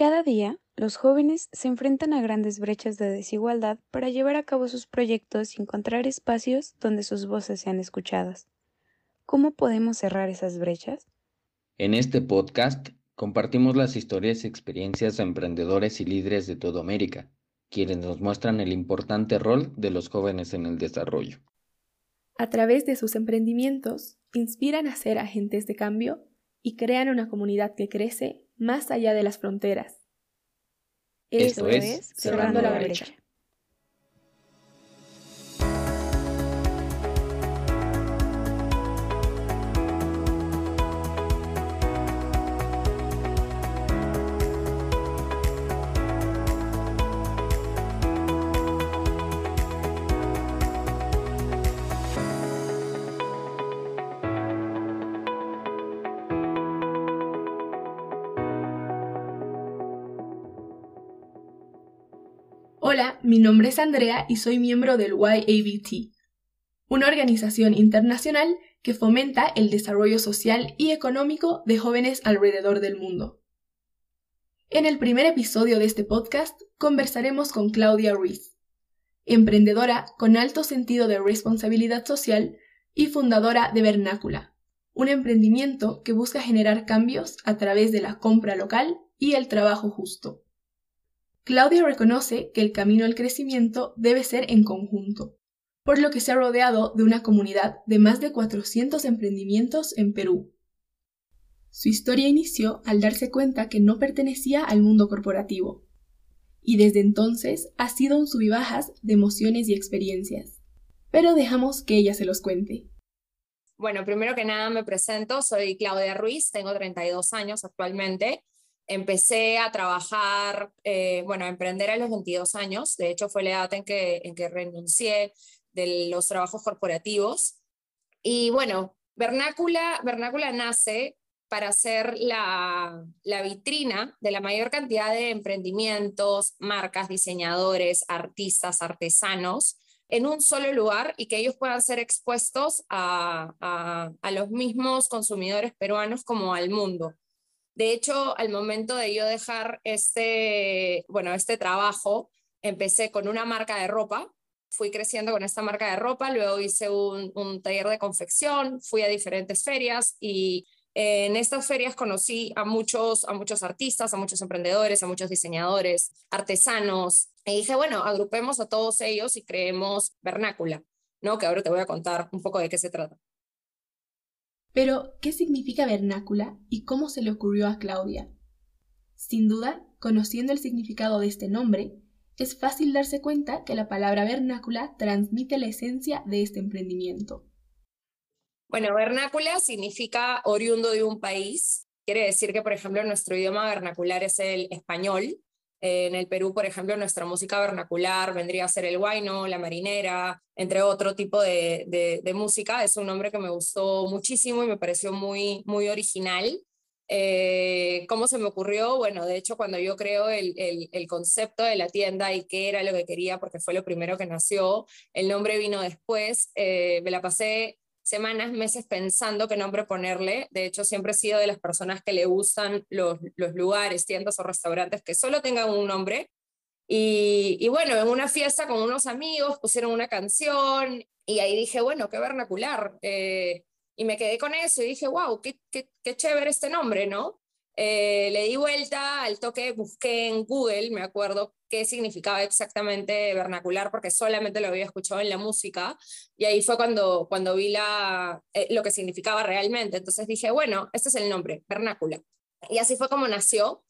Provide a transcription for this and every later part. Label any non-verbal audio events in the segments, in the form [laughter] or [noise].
Cada día, los jóvenes se enfrentan a grandes brechas de desigualdad para llevar a cabo sus proyectos y encontrar espacios donde sus voces sean escuchadas. ¿Cómo podemos cerrar esas brechas? En este podcast compartimos las historias y experiencias de emprendedores y líderes de toda América, quienes nos muestran el importante rol de los jóvenes en el desarrollo. A través de sus emprendimientos, inspiran a ser agentes de cambio y crean una comunidad que crece más allá de las fronteras. Esto, es Cerrando, la, brecha. Hola, mi nombre es Andrea y soy miembro del YABT, una organización internacional que fomenta el desarrollo social y económico de jóvenes alrededor del mundo. En el primer episodio de este podcast conversaremos con Claudia Ruiz, emprendedora con alto sentido de responsabilidad social y fundadora de Vernácula, un emprendimiento que busca generar cambios a través de la compra local y el trabajo justo. Claudia reconoce que el camino al crecimiento debe ser en conjunto, por lo que se ha rodeado de una comunidad de más de 400 emprendimientos en Perú. Su historia inició al darse cuenta que no pertenecía al mundo corporativo, y desde entonces ha sido un subibajas de emociones y experiencias. Pero dejamos que ella se los cuente. Bueno, primero que nada me presento, soy Claudia Ruiz, tengo 32 años actualmente empecé a trabajar, eh, bueno, a emprender a los 22 años. De hecho, fue la edad en que, en que renuncié de los trabajos corporativos. Y bueno, Vernácula, Vernácula nace para ser la, la, vitrina de la mayor cantidad de emprendimientos, marcas, diseñadores, artistas, artesanos en un solo lugar y que ellos puedan ser expuestos a, a, a los mismos consumidores peruanos como al mundo. De hecho, al momento de yo dejar este, bueno, este trabajo, empecé con una marca de ropa, fui creciendo con esta marca de ropa, luego hice un, taller de confección, fui a diferentes ferias y en estas ferias conocí a muchos, a muchos artistas, a muchos emprendedores, a muchos diseñadores, artesanos. Y dije, bueno, agrupemos a todos ellos y creemos Vernácula, ¿no? Que ahora te voy a contar un poco de qué se trata. Pero, ¿qué significa vernácula y cómo se le ocurrió a Claudia? Sin duda, conociendo el significado de este nombre, es fácil darse cuenta que la palabra vernácula transmite la esencia de este emprendimiento. Bueno, vernácula significa oriundo de un país. Quiere decir que, por ejemplo, nuestro idioma vernacular es el español en el Perú, por ejemplo, nuestra música vernacular vendría a ser el guayno, la marinera, entre otro tipo de, música. Es un nombre que me gustó muchísimo y me pareció muy, muy original. Eh, ¿Cómo se me ocurrió? Bueno, de hecho, cuando yo creo el, concepto de la tienda y qué era lo que quería, porque fue lo primero que nació, el nombre vino después, eh, me la pasé semanas, meses pensando qué nombre ponerle. De hecho, siempre he sido de las personas que le gustan los, lugares, tiendas o restaurantes que solo tengan un nombre. Y, bueno, en una fiesta con unos amigos pusieron una canción y ahí dije, bueno, qué vernacular. Eh, y me quedé con eso y dije, wow, qué, qué, qué chévere este nombre, ¿no? Eh, le di vuelta al toque, busqué en Google, me acuerdo qué significaba exactamente vernacular, porque solamente lo había escuchado en la música, y ahí fue cuando, cuando vi la, eh, lo que significaba realmente. Entonces dije, bueno, este es el nombre, vernácula. Y así fue como nació.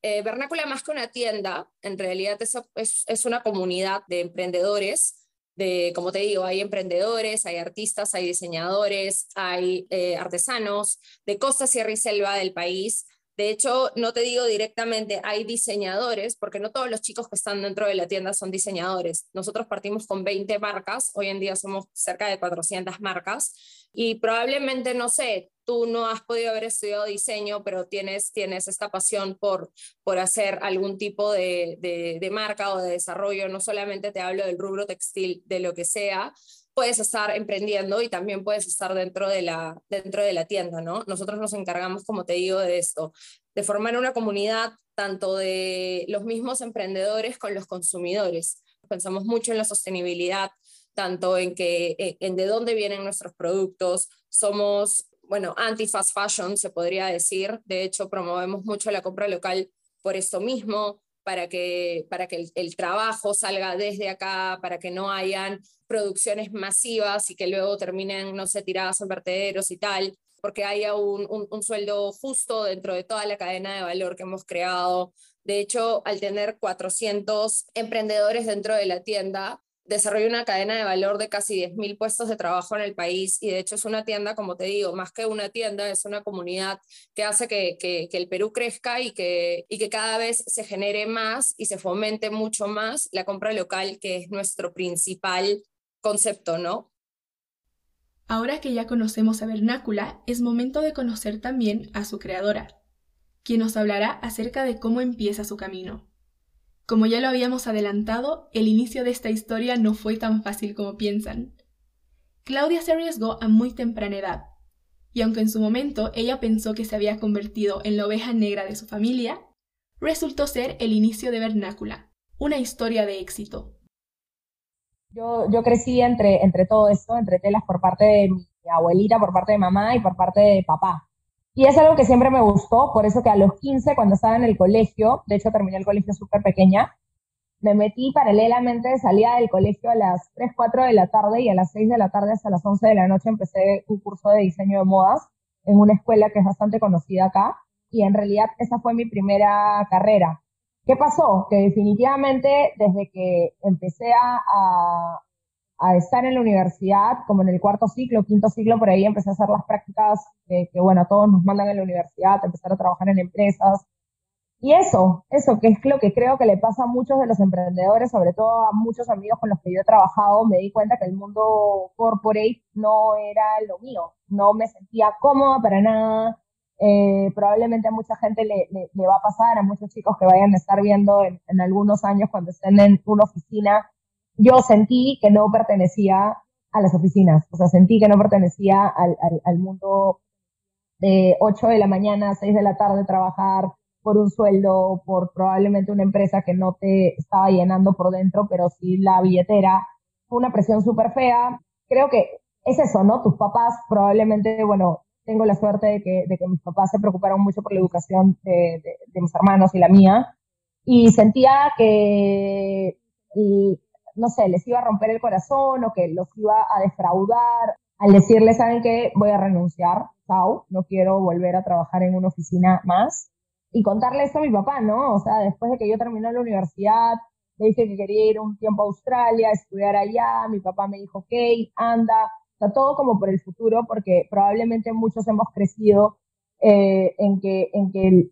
Eh, vernácula más que una tienda, en realidad es, es una comunidad de emprendedores, de, como te digo, hay emprendedores, hay artistas, hay diseñadores, hay artesanos de costa, sierra y selva del país, de hecho, no te digo directamente, hay diseñadores, porque no todos los chicos que están dentro de la tienda son diseñadores. Nosotros partimos con 20 marcas, hoy en día somos cerca de 400 marcas y probablemente, no sé, tú no has podido haber estudiado diseño, pero tienes, tienes esta pasión por, por hacer algún tipo de, de, de marca o de desarrollo. No solamente te hablo del rubro textil, de lo que sea, puedes estar emprendiendo y también puedes estar dentro de la, dentro de la tienda, ¿no? Nosotros nos encargamos, como te digo, de esto, de formar una comunidad tanto de los mismos emprendedores con los consumidores. Pensamos mucho en la sostenibilidad, tanto en, que, eh, en de dónde vienen nuestros productos. Somos, bueno, anti-fast fashion, se podría decir. De hecho, promovemos mucho la compra local por esto mismo, para que, para que el, trabajo salga desde acá, para que no hayan producciones masivas y que luego terminen, no sé, tiradas en vertederos y tal, porque haya un, un, un sueldo justo dentro de toda la cadena de valor que hemos creado. De hecho, al tener 400 emprendedores dentro de la tienda, desarrolla una cadena de valor de casi 10.000 puestos de trabajo en el país y de hecho es una tienda, como te digo, más que una tienda, es una comunidad que hace que, el Perú crezca y que, y que cada vez se genere más y se fomente mucho más la compra local, que es nuestro principal concepto, ¿no? Ahora que ya conocemos a Vernácula, es momento de conocer también a su creadora, quien nos hablará acerca de cómo empieza su camino. Como ya lo habíamos adelantado, el inicio de esta historia no fue tan fácil como piensan. Claudia se arriesgó a muy temprana edad, y aunque en su momento ella pensó que se había convertido en la oveja negra de su familia, resultó ser el inicio de Vernácula, una historia de éxito. Yo, yo crecí entre, entre todo esto, entre telas por parte de mi abuelita, por parte de mamá y por parte de papá. Y es algo que siempre me gustó, por eso que a los 15, cuando estaba en el colegio, de hecho terminé el colegio súper pequeña, me metí paralelamente, salía del colegio a las 3, 4 de la tarde y a las 6 de la tarde hasta las 11 de la noche empecé un curso de diseño de modas en una escuela que es bastante conocida acá y en realidad esa fue mi primera carrera. ¿Qué pasó? Que definitivamente desde que empecé a, a estar en la universidad, como en el cuarto ciclo, quinto ciclo, por ahí empecé a hacer las prácticas que, bueno, todos nos mandan en la universidad, empezar a trabajar en empresas. Y eso, eso, que es lo que creo que le pasa a muchos de los emprendedores, sobre todo a muchos amigos con los que yo he trabajado, me di cuenta que el mundo corporate no era lo mío, no me sentía cómoda para nada. Eh, probablemente a mucha gente le, le, va a pasar, a muchos chicos que vayan a estar viendo en, en algunos años cuando estén en una oficina yo sentí que no pertenecía a las oficinas, o sea, sentí que no pertenecía al, al, mundo de 8 de la mañana a 6 de la tarde trabajar por un sueldo, por probablemente una empresa que no te estaba llenando por dentro, pero sí la billetera. Fue una presión súper fea. Creo que es eso, ¿no? Tus papás probablemente, bueno, tengo la suerte de que, de que mis papás se preocuparon mucho por la educación de mis hermanos y la mía. Y sentía que no sé, les iba a romper el corazón o que los iba a defraudar al decirles, ¿saben qué? Voy a renunciar, chao, no quiero volver a trabajar en una oficina más. Y contarle esto a mi papá, ¿no? O sea, después de que yo terminé la universidad, le dije que quería ir un tiempo a Australia, estudiar allá, mi papá me dijo, ok, anda, o sea, todo como por el futuro, porque probablemente muchos hemos crecido eh, en que, en que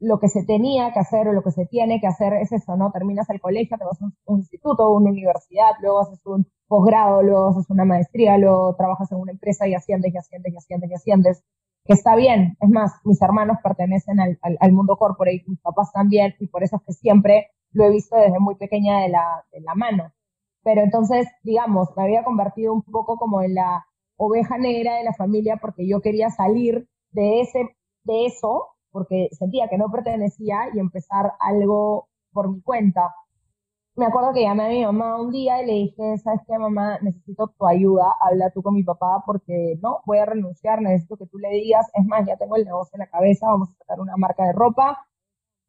lo que se tenía que hacer o lo que se tiene que hacer es eso, ¿no? Terminas el colegio, te vas a un, instituto, una universidad, luego haces un posgrado, luego haces una maestría, luego trabajas en una empresa y asciendes y asciendes y asciendes y asciendes, que está bien. Es más, mis hermanos pertenecen al, al, mundo corporate, mis papás también, y por eso es que siempre lo he visto desde muy pequeña de la, de la mano. Pero entonces, digamos, me había convertido un poco como en la oveja negra de la familia porque yo quería salir de ese, de eso porque sentía que no pertenecía y empezar algo por mi cuenta. Me acuerdo que llamé a mi mamá un día y le dije, ¿sabes qué, mamá? Necesito tu ayuda, habla tú con mi papá porque no, voy a renunciar, necesito que tú le digas, es más, ya tengo el negocio en la cabeza, vamos a sacar una marca de ropa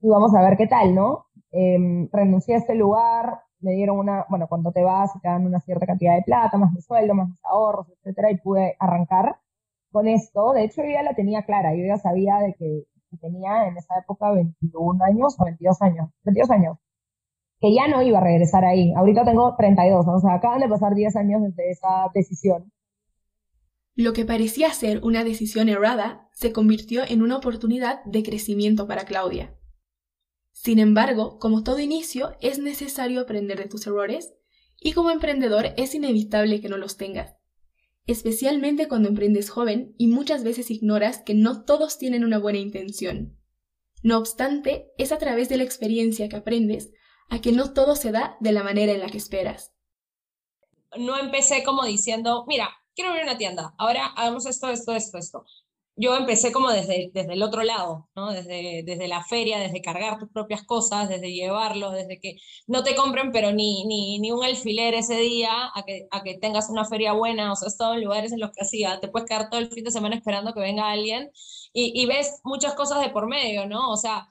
y vamos a ver qué tal, ¿no? Em, renuncié a este lugar, me dieron una, bueno, cuando te vas te dan una cierta cantidad de plata, más mi sueldo, más mis ahorros, etcétera, y pude arrancar con esto. De hecho, yo ya la tenía clara, yo ya sabía de que tenía en esa época 21 años o 22 años, 22 años, que ya no iba a regresar ahí. Ahorita tengo 32, o sea, acaban de pasar 10 años desde esa decisión. Lo que parecía ser una decisión errada se convirtió en una oportunidad de crecimiento para Claudia. Sin embargo, como todo inicio, es necesario aprender de tus errores y como emprendedor es inevitable que no los tengas especialmente cuando emprendes joven y muchas veces ignoras que no todos tienen una buena intención. No obstante, es a través de la experiencia que aprendes a que no todo se da de la manera en la que esperas. No empecé como diciendo, mira, quiero abrir una tienda, ahora hagamos esto, esto, esto, esto. Yo empecé como desde, desde el otro lado, ¿no? Desde, desde la feria, desde cargar tus propias cosas, desde llevarlo, desde que no te compren, pero ni, ni, ni un alfiler ese día, a que, a que tengas una feria buena, o sea, estado en lugares en los que hacía, te puedes quedar todo el fin de semana esperando que venga alguien y, y ves muchas cosas de por medio, ¿no? O sea,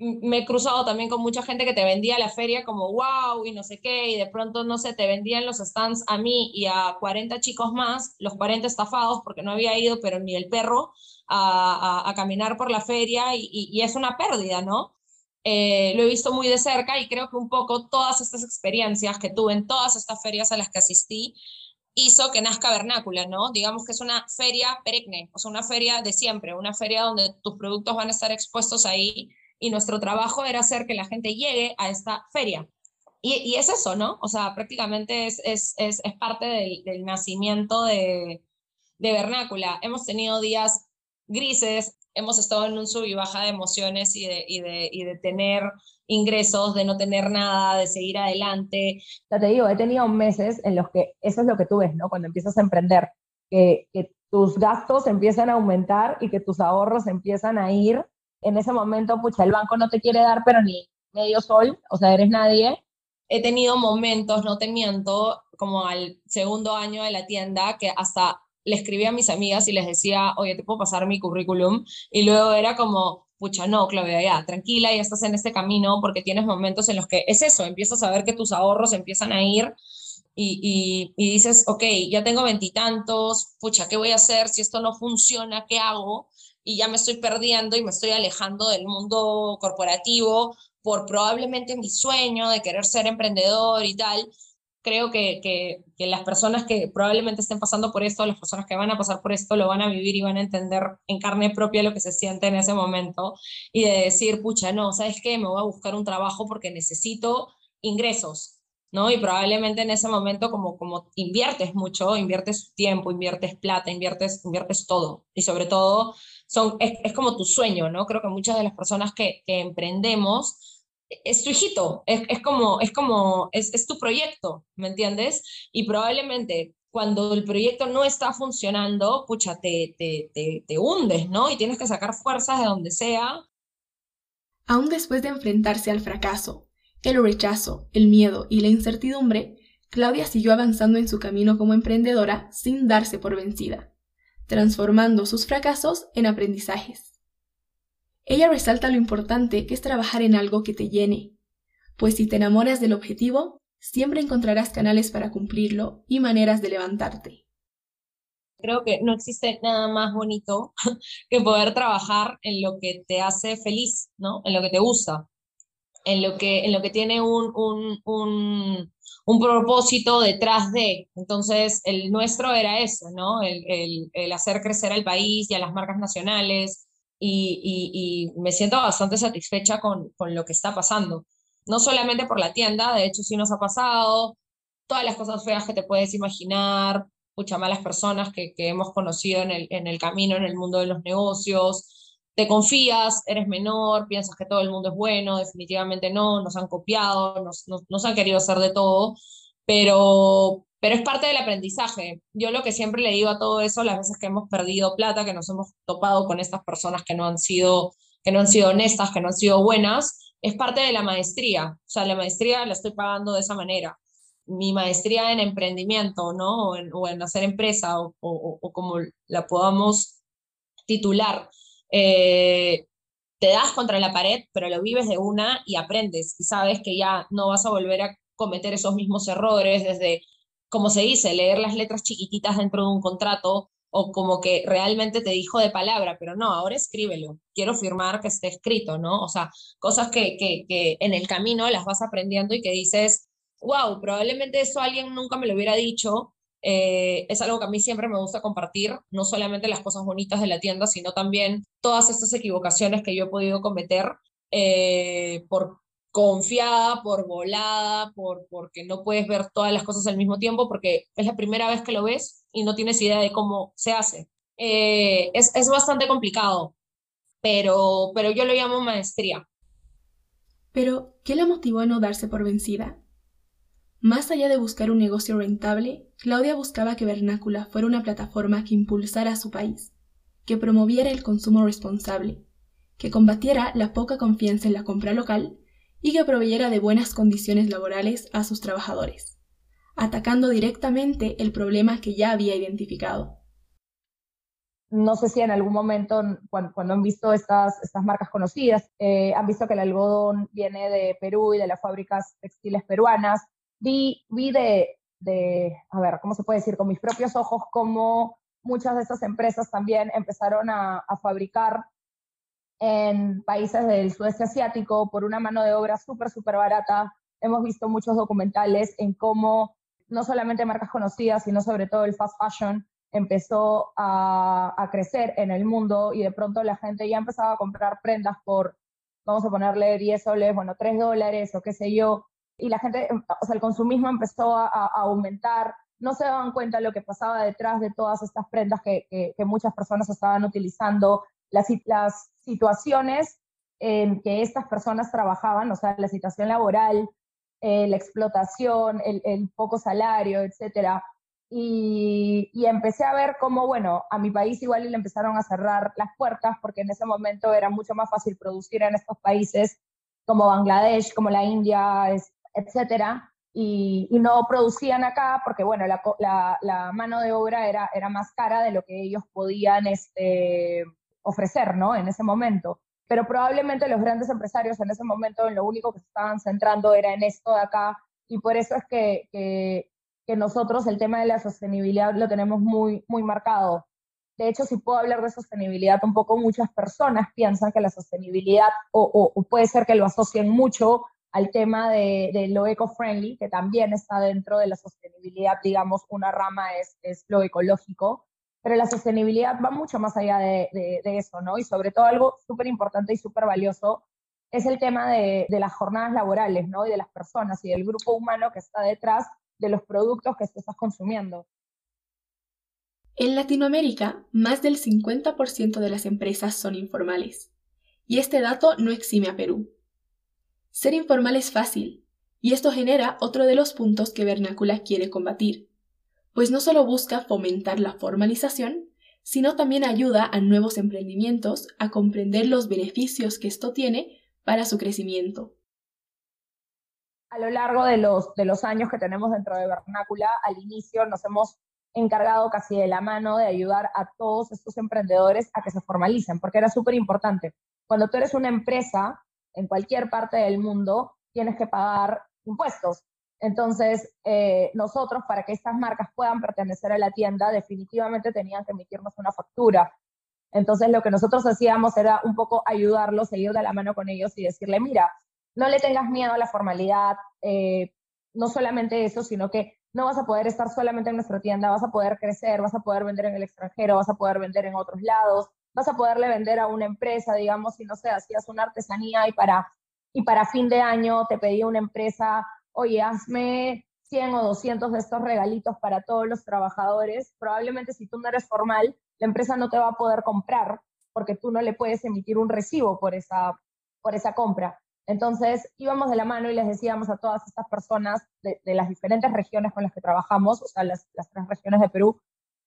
me he cruzado también con mucha gente que te vendía la feria como wow y no sé qué, y de pronto, no sé, te vendían los stands a mí y a 40 chicos más, los 40 estafados porque no había ido, pero ni el perro, a, a, caminar por la feria y, y, es una pérdida, ¿no? Eh, lo he visto muy de cerca y creo que un poco todas estas experiencias que tuve en todas estas ferias a las que asistí hizo que nazca Vernácula, ¿no? Digamos que es una feria perenne, o sea, una feria de siempre, una feria donde tus productos van a estar expuestos ahí y nuestro trabajo era hacer que la gente llegue a esta feria. Y, y es eso, ¿no? O sea, prácticamente es, es, es, es parte del, del, nacimiento de, de Vernácula. Hemos tenido días grises, hemos estado en un sub y baja de emociones y de, y de, y de tener ingresos, de no tener nada, de seguir adelante. Ya te digo, he tenido meses en los que eso es lo que tú ves, ¿no? Cuando empiezas a emprender, que, que tus gastos empiezan a aumentar y que tus ahorros empiezan a ir en ese momento, pucha, el banco no te quiere dar, pero ni medio sol, o sea, eres nadie. He tenido momentos, no te miento, como al segundo año de la tienda, que hasta le escribía a mis amigas y les decía, oye, ¿te puedo pasar mi currículum? Y luego era como, pucha, no, Claudia, ya, tranquila, ya estás en este camino, porque tienes momentos en los que es eso, empiezas a ver que tus ahorros empiezan a ir y, y, y dices, ok, ya tengo veintitantos, pucha, ¿qué voy a hacer si esto no funciona? ¿Qué hago? Y ya me estoy perdiendo y me estoy alejando del mundo corporativo por probablemente mi sueño de querer ser emprendedor y tal. Creo que, que, que, las personas que probablemente estén pasando por esto, las personas que van a pasar por esto, lo van a vivir y van a entender en carne propia lo que se siente en ese momento y de decir, pucha, no, ¿sabes qué? Me voy a buscar un trabajo porque necesito ingresos, ¿no? Y probablemente en ese momento, como, como inviertes mucho, inviertes tiempo, inviertes plata, inviertes, inviertes todo. Y sobre todo, son, es, como tu sueño, ¿no? Creo que muchas de las personas que, emprendemos, es tu hijito, es, como, es, como es tu proyecto, ¿me entiendes? Y probablemente cuando el proyecto no está funcionando, pucha, te, te, te, te hundes, ¿no? Y tienes que sacar fuerzas de donde sea. Aún después de enfrentarse al fracaso, el rechazo, el miedo y la incertidumbre, Claudia siguió avanzando en su camino como emprendedora sin darse por vencida transformando sus fracasos en aprendizajes. Ella resalta lo importante que es trabajar en algo que te llene, pues si te enamoras del objetivo, siempre encontrarás canales para cumplirlo y maneras de levantarte. Creo que no existe nada más bonito [laughs] que poder trabajar en lo que te hace feliz, ¿no? En lo que te gusta, en lo que, en lo que tiene un, un, un, un propósito detrás de. Entonces, el nuestro era eso, ¿no? El, el, el hacer crecer al país y a las marcas nacionales. Y, y, y me siento bastante satisfecha con, con, lo que está pasando. No solamente por la tienda, de hecho sí nos ha pasado, todas las cosas feas que te puedes imaginar, muchas malas personas que, que hemos conocido en el, en el camino, en el mundo de los negocios, te confías, eres menor, piensas que todo el mundo es bueno, definitivamente no, nos han copiado, nos, nos, nos, han querido hacer de todo, pero, pero es parte del aprendizaje. Yo lo que siempre le digo a todo eso, las veces que hemos perdido plata, que nos hemos topado con estas personas que no han sido, que no han sido honestas, que no han sido buenas, es parte de la maestría. O sea, la maestría la estoy pagando de esa manera. Mi maestría en emprendimiento, ¿no? O en, o en hacer empresa, o, o, o como la podamos titular eh, te das contra la pared, pero lo vives de una y aprendes y sabes que ya no vas a volver a cometer esos mismos errores desde, como se dice, leer las letras chiquititas dentro de un contrato o como que realmente te dijo de palabra, pero no, ahora escríbelo, quiero firmar que esté escrito, ¿no? O sea, cosas que, que, que en el camino las vas aprendiendo y que dices, wow, probablemente eso alguien nunca me lo hubiera dicho, eh, es algo que a mí siempre me gusta compartir, no solamente las cosas bonitas de la tienda, sino también todas estas equivocaciones que yo he podido cometer eh, por confiada, por volada, por porque no puedes ver todas las cosas al mismo tiempo, porque es la primera vez que lo ves y no tienes idea de cómo se hace. Eh, es, es bastante complicado, pero, pero yo lo llamo maestría. Pero, ¿qué la motivó a no darse por vencida? Más allá de buscar un negocio rentable, Claudia buscaba que Vernácula fuera una plataforma que impulsara a su país, que promoviera el consumo responsable, que combatiera la poca confianza en la compra local y que proveyera de buenas condiciones laborales a sus trabajadores, atacando directamente el problema que ya había identificado. No sé si en algún momento, cuando, han visto estas, estas marcas conocidas, eh, han visto que el algodón viene de Perú y de las fábricas textiles peruanas. Vi, vi de, de, a ver, ¿cómo se puede decir? Con mis propios ojos, cómo muchas de estas empresas también empezaron a, a fabricar en países del sudeste asiático por una mano de obra súper, súper barata. Hemos visto muchos documentales en cómo no solamente marcas conocidas, sino sobre todo el fast fashion empezó a, crecer en el mundo y de pronto la gente ya empezaba a comprar prendas por, vamos a ponerle 10 soles, bueno, 3 dólares o qué sé yo, y la gente, o sea, el consumismo empezó a, aumentar, no se daban cuenta de lo que pasaba detrás de todas estas prendas que, que, muchas personas estaban utilizando, las, las situaciones en que estas personas trabajaban, o sea, la situación laboral, eh, la explotación, el, poco salario, etcétera, y, empecé a ver cómo, bueno, a mi país igual le empezaron a cerrar las puertas porque en ese momento era mucho más fácil producir en estos países como Bangladesh, como la India, etcétera, y, no producían acá porque, bueno, la, mano de obra era, era más cara de lo que ellos podían este, ofrecer, ¿no? En ese momento. Pero probablemente los grandes empresarios en ese momento en lo único que se estaban centrando era en esto de acá y por eso es que, que nosotros el tema de la sostenibilidad lo tenemos muy, muy marcado. De hecho, si puedo hablar de sostenibilidad un poco, muchas personas piensan que la sostenibilidad, o, puede ser que lo asocien mucho al tema de, lo eco-friendly, que también está dentro de la sostenibilidad, digamos, una rama es, es lo ecológico, pero la sostenibilidad va mucho más allá de, eso, ¿no? Y sobre todo algo súper importante y súper valioso es el tema de, las jornadas laborales, ¿no? Y de las personas y del grupo humano que está detrás de los productos que estás consumiendo. En Latinoamérica, más del 50% de las empresas son informales, y este dato no exime a Perú. Ser informal es fácil, y esto genera otro de los puntos que Vernácula quiere combatir, pues no solo busca fomentar la formalización, sino también ayuda a nuevos emprendimientos a comprender los beneficios que esto tiene para su crecimiento a lo largo de los, de los años que tenemos dentro de Vernácula, al inicio nos hemos encargado casi de la mano de ayudar a todos estos emprendedores a que se formalicen, porque era súper importante. Cuando tú eres una empresa en cualquier parte del mundo, tienes que pagar impuestos. Entonces, eh, nosotros, para que estas marcas puedan pertenecer a la tienda, definitivamente tenían que emitirnos una factura. Entonces, lo que nosotros hacíamos era un poco ayudarlos, seguir de la mano con ellos y decirle, mira, no le tengas miedo a la formalidad, eh, no solamente eso, sino que no vas a poder estar solamente en nuestra tienda, vas a poder crecer, vas a poder vender en el extranjero, vas a poder vender en otros lados, vas a poderle vender a una empresa, digamos, si no sé, hacías una artesanía y para, y para fin de año te pedía una empresa, oye, hazme 100 o 200 de estos regalitos para todos los trabajadores, probablemente si tú no eres formal, la empresa no te va a poder comprar porque tú no le puedes emitir un recibo por esa, por esa compra. Entonces íbamos de la mano y les decíamos a todas estas personas de, las diferentes regiones con las que trabajamos, o sea, las, tres regiones de Perú,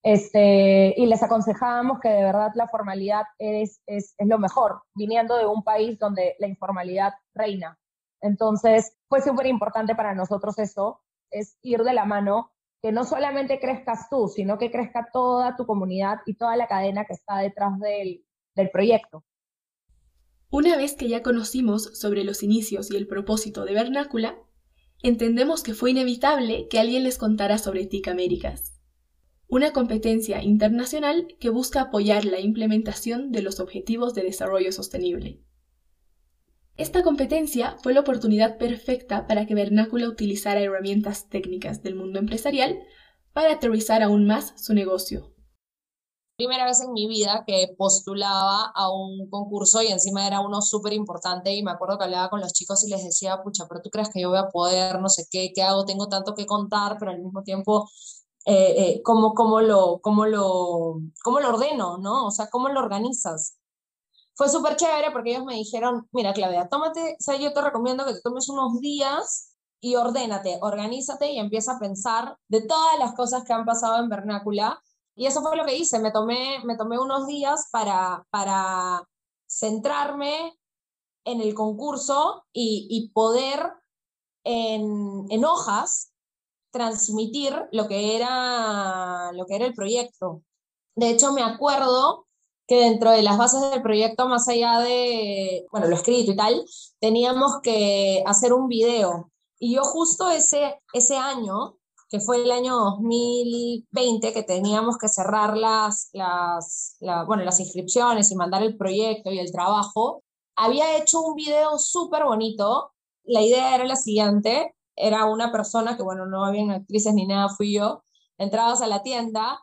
este, y les aconsejábamos que de verdad la formalidad es, es, es lo mejor, viniendo de un país donde la informalidad reina. Entonces fue súper importante para nosotros eso, es ir de la mano, que no solamente crezcas tú, sino que crezca toda tu comunidad y toda la cadena que está detrás del, del proyecto. Una vez que ya conocimos sobre los inicios y el propósito de Vernácula, entendemos que fue inevitable que alguien les contara sobre TIC Américas, una competencia internacional que busca apoyar la implementación de los Objetivos de Desarrollo Sostenible. Esta competencia fue la oportunidad perfecta para que Vernácula utilizara herramientas técnicas del mundo empresarial para aterrizar aún más su negocio primera vez en mi vida que postulaba a un concurso y encima era uno súper importante y me acuerdo que hablaba con los chicos y les decía, pucha, pero tú crees que yo voy a poder, no sé qué, qué hago, tengo tanto que contar, pero al mismo tiempo, eh, eh, ¿cómo, lo, cómo, lo, ¿cómo lo ordeno, no? O sea, ¿cómo lo organizas? Fue súper chévere porque ellos me dijeron, mira, Claudia, tómate, o sea, yo te recomiendo que te tomes unos días y ordénate, organízate y empieza a pensar de todas las cosas que han pasado en Vernácula Y eso fue lo que hice, me tomé, me tomé unos días para, para centrarme en el concurso y, poder en, en, hojas transmitir lo que, era, lo que era el proyecto. De hecho, me acuerdo que dentro de las bases del proyecto, más allá de, bueno, lo escrito y tal, teníamos que hacer un video. Y yo justo ese, ese año, que fue el año 2020, que teníamos que cerrar las, las, bueno, las inscripciones y mandar el proyecto y el trabajo, había hecho un video súper bonito. La idea era la siguiente, era una persona que, bueno, no habían actrices ni nada, fui yo, entrabas a la tienda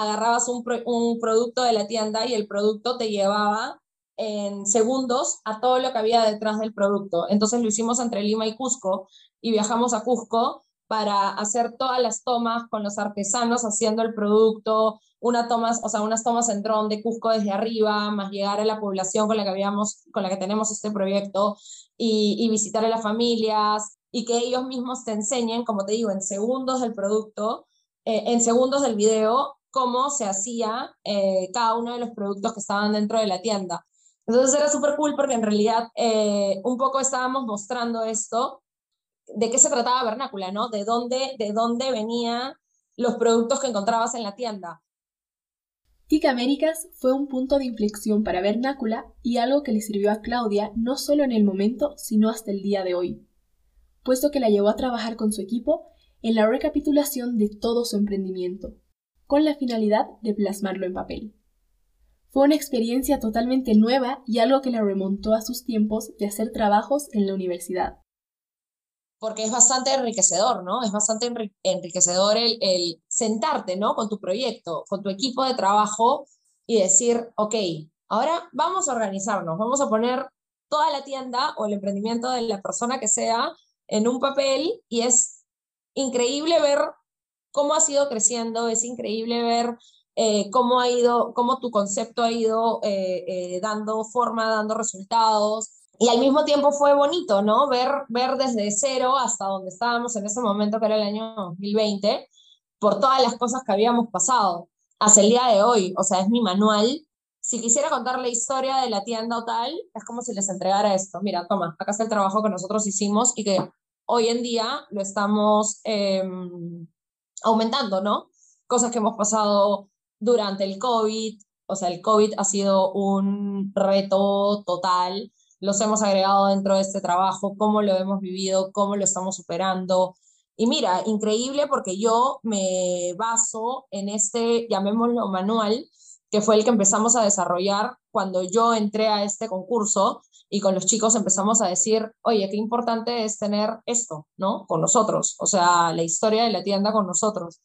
agarrabas un, un producto de la tienda y el producto te llevaba en segundos a todo lo que había detrás del producto. Entonces lo hicimos entre Lima y Cusco y viajamos a Cusco para hacer todas las tomas con los artesanos haciendo el producto, una tomas, o sea, unas tomas en dron de Cusco desde arriba, más llegar a la población con la que habíamos, con la que tenemos este proyecto y, y visitar a las familias y que ellos mismos te enseñen, como te digo, en segundos del producto, eh, en segundos del video, cómo se hacía eh, cada uno de los productos que estaban dentro de la tienda. Entonces era súper cool porque en realidad eh, un poco estábamos mostrando esto, de qué se trataba Vernácula, ¿no? De dónde, de dónde venían los productos que encontrabas en la tienda. TIC Américas fue un punto de inflexión para Vernácula y algo que le sirvió a Claudia no solo en el momento, sino hasta el día de hoy, puesto que la llevó a trabajar con su equipo en la recapitulación de todo su emprendimiento con la finalidad de plasmarlo en papel. Fue una experiencia totalmente nueva y algo que la remontó a sus tiempos de hacer trabajos en la universidad. Porque es bastante enriquecedor, ¿no? Es bastante enriquecedor el, sentarte, ¿no? Con tu proyecto, con tu equipo de trabajo y decir, ok, ahora vamos a organizarnos, vamos a poner toda la tienda o el emprendimiento de la persona que sea en un papel y es increíble ver cómo ha ido creciendo, es increíble ver eh, cómo ha ido, cómo tu concepto ha ido eh, eh, dando forma, dando resultados. Y al mismo tiempo fue bonito, ¿no? Ver, ver desde cero hasta donde estábamos en ese momento, que era el año 2020, por todas las cosas que habíamos pasado hasta el día de hoy. O sea, es mi manual. Si quisiera contar la historia de la tienda o tal, es como si les entregara esto. Mira, toma, acá está el trabajo que nosotros hicimos y que hoy en día lo estamos em, aumentando, ¿no? Cosas que hemos pasado durante el COVID, o sea, el COVID ha sido un reto total, los hemos agregado dentro de este trabajo, cómo lo hemos vivido, cómo lo estamos superando. Y mira, increíble porque yo me baso en este, llamémoslo manual, que fue el que empezamos a desarrollar cuando yo entré a este concurso y con los chicos empezamos a decir, oye, qué importante es tener esto, ¿no? Con nosotros, o sea, la historia de la tienda con nosotros.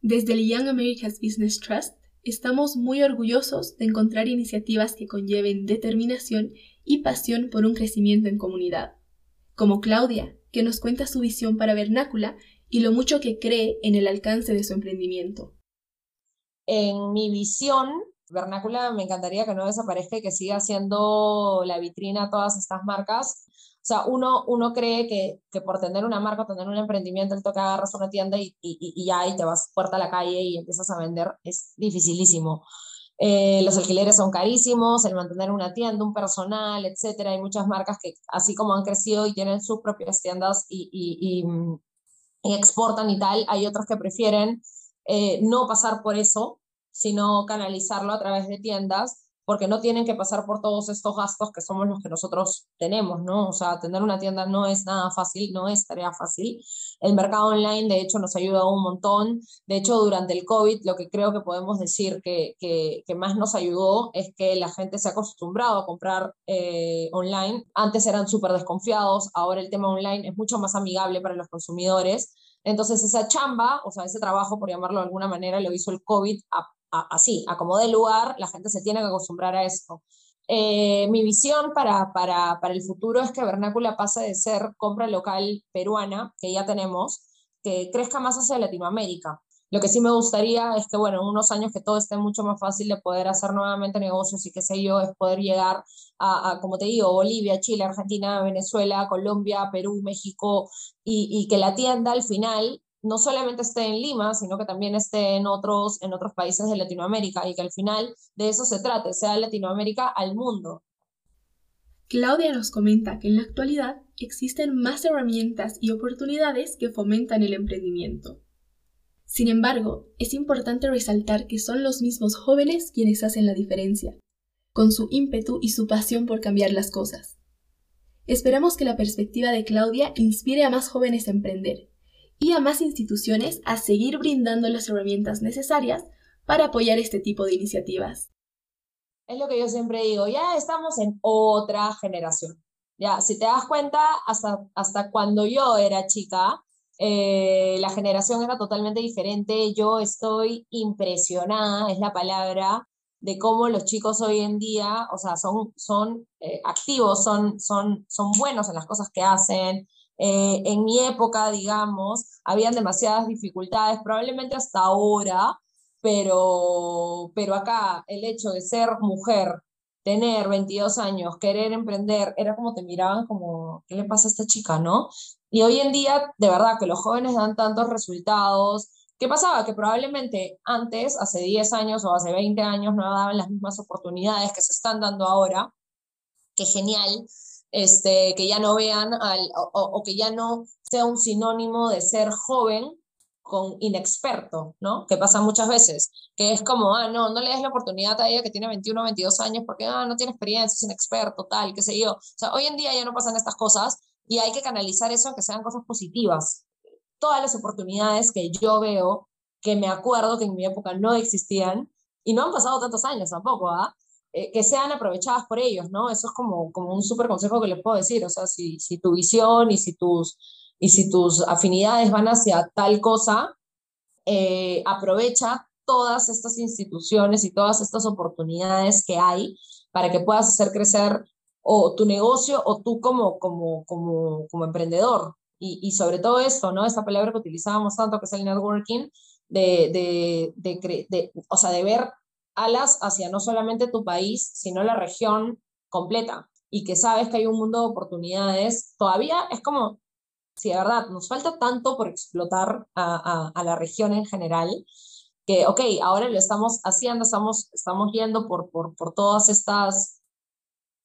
Desde el Young America's Business Trust estamos muy orgullosos de encontrar iniciativas que conlleven determinación y pasión por un crecimiento en comunidad, como Claudia, que nos cuenta su visión para Vernácula y lo mucho que cree en el alcance de su emprendimiento en mi visión, Vernácula me encantaría que no desaparezca y que siga siendo la vitrina a todas estas marcas. O sea, uno, uno cree que, que por tener una marca, tener un emprendimiento, el toque agarras una tienda y, y, y, ya y te vas puerta a la calle y empiezas a vender, es dificilísimo. Eh, los alquileres son carísimos, el mantener una tienda, un personal, etcétera. Hay muchas marcas que, así como han crecido y tienen sus propias tiendas y, y, y exportan y tal, hay otros que prefieren eh, no pasar por eso, sino canalizarlo a través de tiendas, porque no tienen que pasar por todos estos gastos que somos los que nosotros tenemos, ¿no? O sea, tener una tienda no es nada fácil, no es tarea fácil. El mercado online, de hecho, nos ha ayudado un montón. De hecho, durante el COVID, lo que creo que podemos decir que, que, más nos ayudó es que la gente se ha acostumbrado a comprar eh, online. Antes eran súper desconfiados, ahora el tema online es mucho más amigable para los consumidores entonces esa chamba, o sea, ese trabajo, por llamarlo de alguna manera, lo hizo el COVID así, a como de lugar, la gente se tiene que acostumbrar a esto. Eh, mi visión para, para, para el futuro es que Vernácula pase de ser compra local peruana, que ya tenemos, que crezca más hacia Latinoamérica. Lo que sí me gustaría es que, bueno, en unos años que todo esté mucho más fácil de poder hacer nuevamente negocios y qué sé yo, es poder llegar a, como te digo, Bolivia, Chile, Argentina, Venezuela, Colombia, Perú, México, y, y que la tienda al final no solamente esté en Lima, sino que también esté en otros, en otros países de Latinoamérica y que al final de eso se trate, sea Latinoamérica al mundo. Claudia nos comenta que en la actualidad existen más herramientas y oportunidades que fomentan el emprendimiento. Sin embargo, es importante resaltar que son los mismos jóvenes quienes hacen la diferencia, con su ímpetu y su pasión por cambiar las cosas. Esperamos que la perspectiva de Claudia inspire a más jóvenes a emprender y a más instituciones a seguir brindando las herramientas necesarias para apoyar este tipo de iniciativas. Es lo que yo siempre digo, ya estamos en otra generación. Ya, si te das cuenta, hasta, hasta cuando yo era chica, eh, la generación era totalmente diferente. Yo estoy impresionada, es la palabra, de cómo los chicos hoy en día, o sea, son, son eh, activos, son, son, son buenos en las cosas que hacen, eh, en mi época, digamos, habían demasiadas dificultades, probablemente hasta ahora, pero, pero acá el hecho de ser mujer, tener 22 años, querer emprender, era como te miraban como, ¿qué le pasa a esta chica, no? Y hoy en día, de verdad, que los jóvenes dan tantos resultados. ¿Qué pasaba? Que probablemente antes, hace 10 años o hace 20 años, no daban las mismas oportunidades que se están dando ahora. Qué genial, este, que ya no vean o, que ya no sea un sinónimo de ser joven con inexperto, ¿no? Que pasa muchas veces, que es como, ah, no, no le des la oportunidad a ella que tiene 21 o 22 años porque, ah, no tiene experiencia, es inexperto, tal, qué sé yo. O sea, hoy en día ya no pasan estas cosas y hay que canalizar eso a que sean cosas positivas. Todas las oportunidades que yo veo, que me acuerdo que en mi época no existían, y no han pasado tantos años tampoco, ¿ah? Eh, que sean aprovechadas por ellos, ¿no? Eso es como, como un súper consejo que les puedo decir, o sea, si, si tu visión y si tus, y si tus afinidades van hacia tal cosa, eh, aprovecha todas estas instituciones y todas estas oportunidades que hay para que puedas hacer crecer o tu negocio o tú como, como, como, como emprendedor. Y, y sobre todo esto, ¿no? Esta palabra que utilizábamos tanto, que es el networking, de, de, de, de, o sea, de ver alas hacia no solamente tu país, sino la región completa y que sabes que hay un mundo de oportunidades, todavía es como, si de verdad nos falta tanto por explotar a, a, la región en general, que, ok, ahora lo estamos haciendo, estamos, estamos yendo por, por, por, todas estas,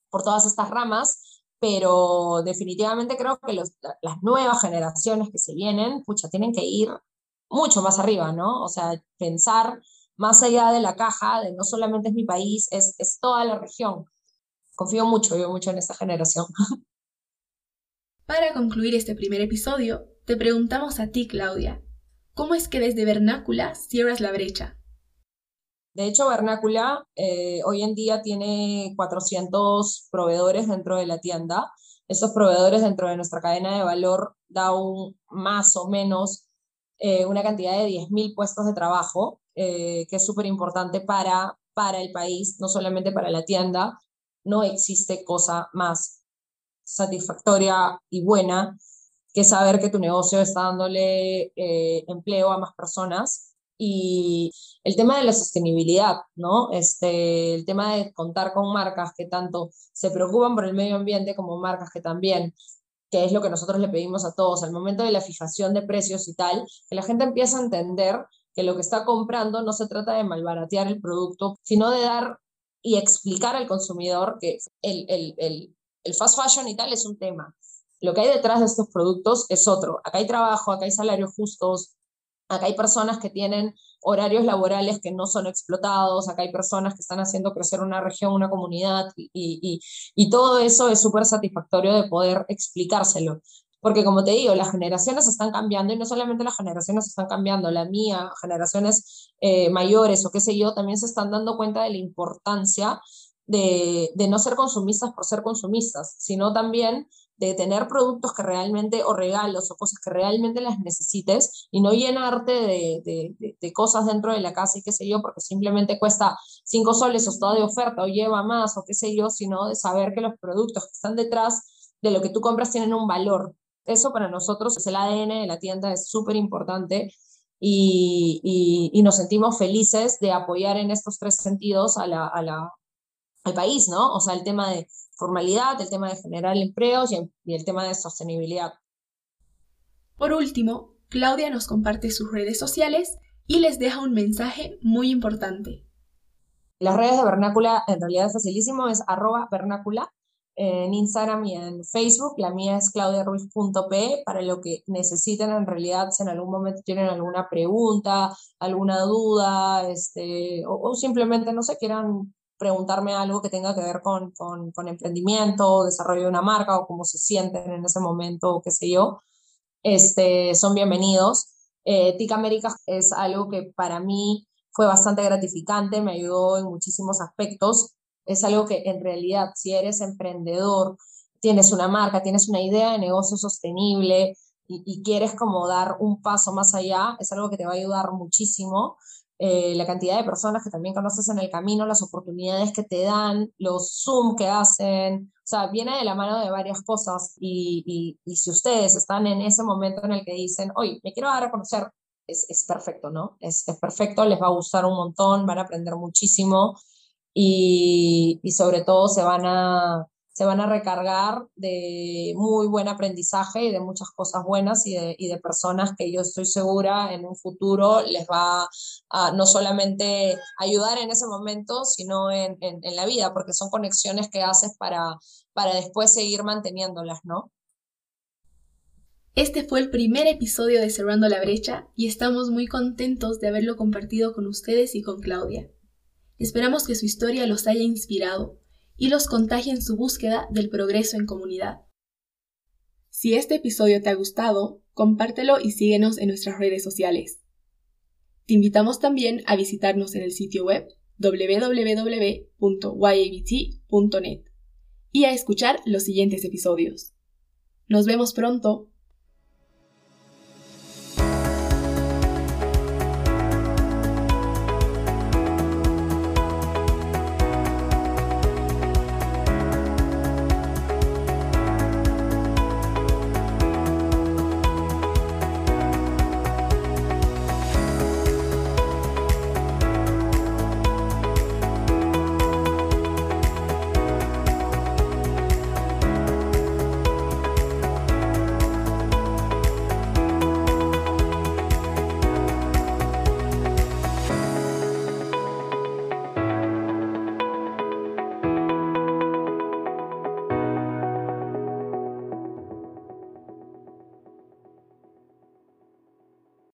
por todas estas ramas, pero definitivamente creo que las nuevas generaciones que se vienen, pucha, tienen que ir mucho más arriba, ¿no? O sea, pensar más allá de la caja, de no solamente es mi país, es, es toda la región. Confío mucho, yo mucho en esta generación. [laughs] Para concluir este primer episodio, te preguntamos a ti, Claudia, ¿cómo es que desde Vernácula cierras la brecha? De hecho, Vernácula eh, hoy en día tiene 400 proveedores dentro de la tienda. Estos proveedores dentro de nuestra cadena de valor da un más o menos eh, una cantidad de 10.000 puestos de trabajo, eh, que es súper importante para, para el país, no solamente para la tienda. No existe cosa más satisfactoria y buena que saber que tu negocio está dándole empleo a más personas. Y el tema de la sostenibilidad, ¿no? Este, el tema de contar con marcas que tanto se preocupan por el medio ambiente como marcas que también que es lo que nosotros le pedimos a todos, al momento de la fijación de precios y tal, que la gente empieza a entender que lo que está comprando no se trata de malbaratear el producto, sino de dar y explicar al consumidor que el, el, el, el fast fashion y tal es un tema. Lo que hay detrás de estos productos es otro. Acá hay trabajo, acá hay salarios justos, acá hay personas que tienen horarios laborales que no son explotados, acá hay personas que están haciendo crecer una región, una comunidad, y, y, y todo eso es súper satisfactorio de poder explicárselo. Porque como te digo, las generaciones están cambiando y no solamente las generaciones están cambiando, la mía, generaciones eh, mayores o qué sé yo, también se están dando cuenta de la importancia de, de no ser consumistas por ser consumistas, sino también de tener productos que realmente, o regalos, o cosas que realmente las necesites, y no llenarte de, de, cosas dentro de la casa y qué sé yo, porque simplemente cuesta cinco soles o está de oferta, o lleva más, o qué sé yo, sino de saber que los productos que están detrás de lo que tú compras tienen un valor. Eso para nosotros es el ADN de la tienda, es súper importante. Y, y, nos sentimos felices de apoyar en estos tres sentidos a la, al país, ¿no? O sea, el tema de formalidad, el tema de generar empleos y el tema de sostenibilidad. Por último, Claudia nos comparte sus redes sociales y les deja un mensaje muy importante. Las redes de Vernácula en realidad es facilísimo, es arroba vernácula en Instagram y en Facebook. La mía es claudiaruiz.pe para lo que necesiten en realidad, si en algún momento tienen alguna pregunta, alguna duda, este, o, simplemente, no sé, quieran preguntarme algo que tenga que ver con, con, con, emprendimiento, desarrollo de una marca o cómo se sienten en ese momento, o qué sé yo, este, son bienvenidos. Eh, TIC es algo que para mí fue bastante gratificante, me ayudó en muchísimos aspectos es algo que en realidad si eres emprendedor, tienes una marca, tienes una idea de negocio sostenible y, quieres como dar un paso más allá, es algo que te va a ayudar muchísimo. Eh, la cantidad de personas que también conoces en el camino, las oportunidades que te dan, los Zoom que hacen, o sea, viene de la mano de varias cosas y, y, si ustedes están en ese momento en el que dicen, oye, me quiero dar a conocer, es, es perfecto, ¿no? Es, es, perfecto, les va a gustar un montón, van a aprender muchísimo y, y sobre todo se van, a, se van a recargar de muy buen aprendizaje y de muchas cosas buenas y de, personas que yo estoy segura en un futuro les va a no solamente ayudar en ese momento, sino en, en, en la vida, porque son conexiones que haces para, para después seguir manteniéndolas, ¿no? Este fue el primer episodio de Cerrando la Brecha y estamos muy contentos de haberlo compartido con ustedes y con Claudia. Esperamos que su historia los haya inspirado y los contagie en su búsqueda del progreso en comunidad. Si este episodio te ha gustado, compártelo y síguenos en nuestras redes sociales. Te invitamos también a visitarnos en el sitio web www.yabt.net y a escuchar los siguientes episodios. Nos vemos pronto.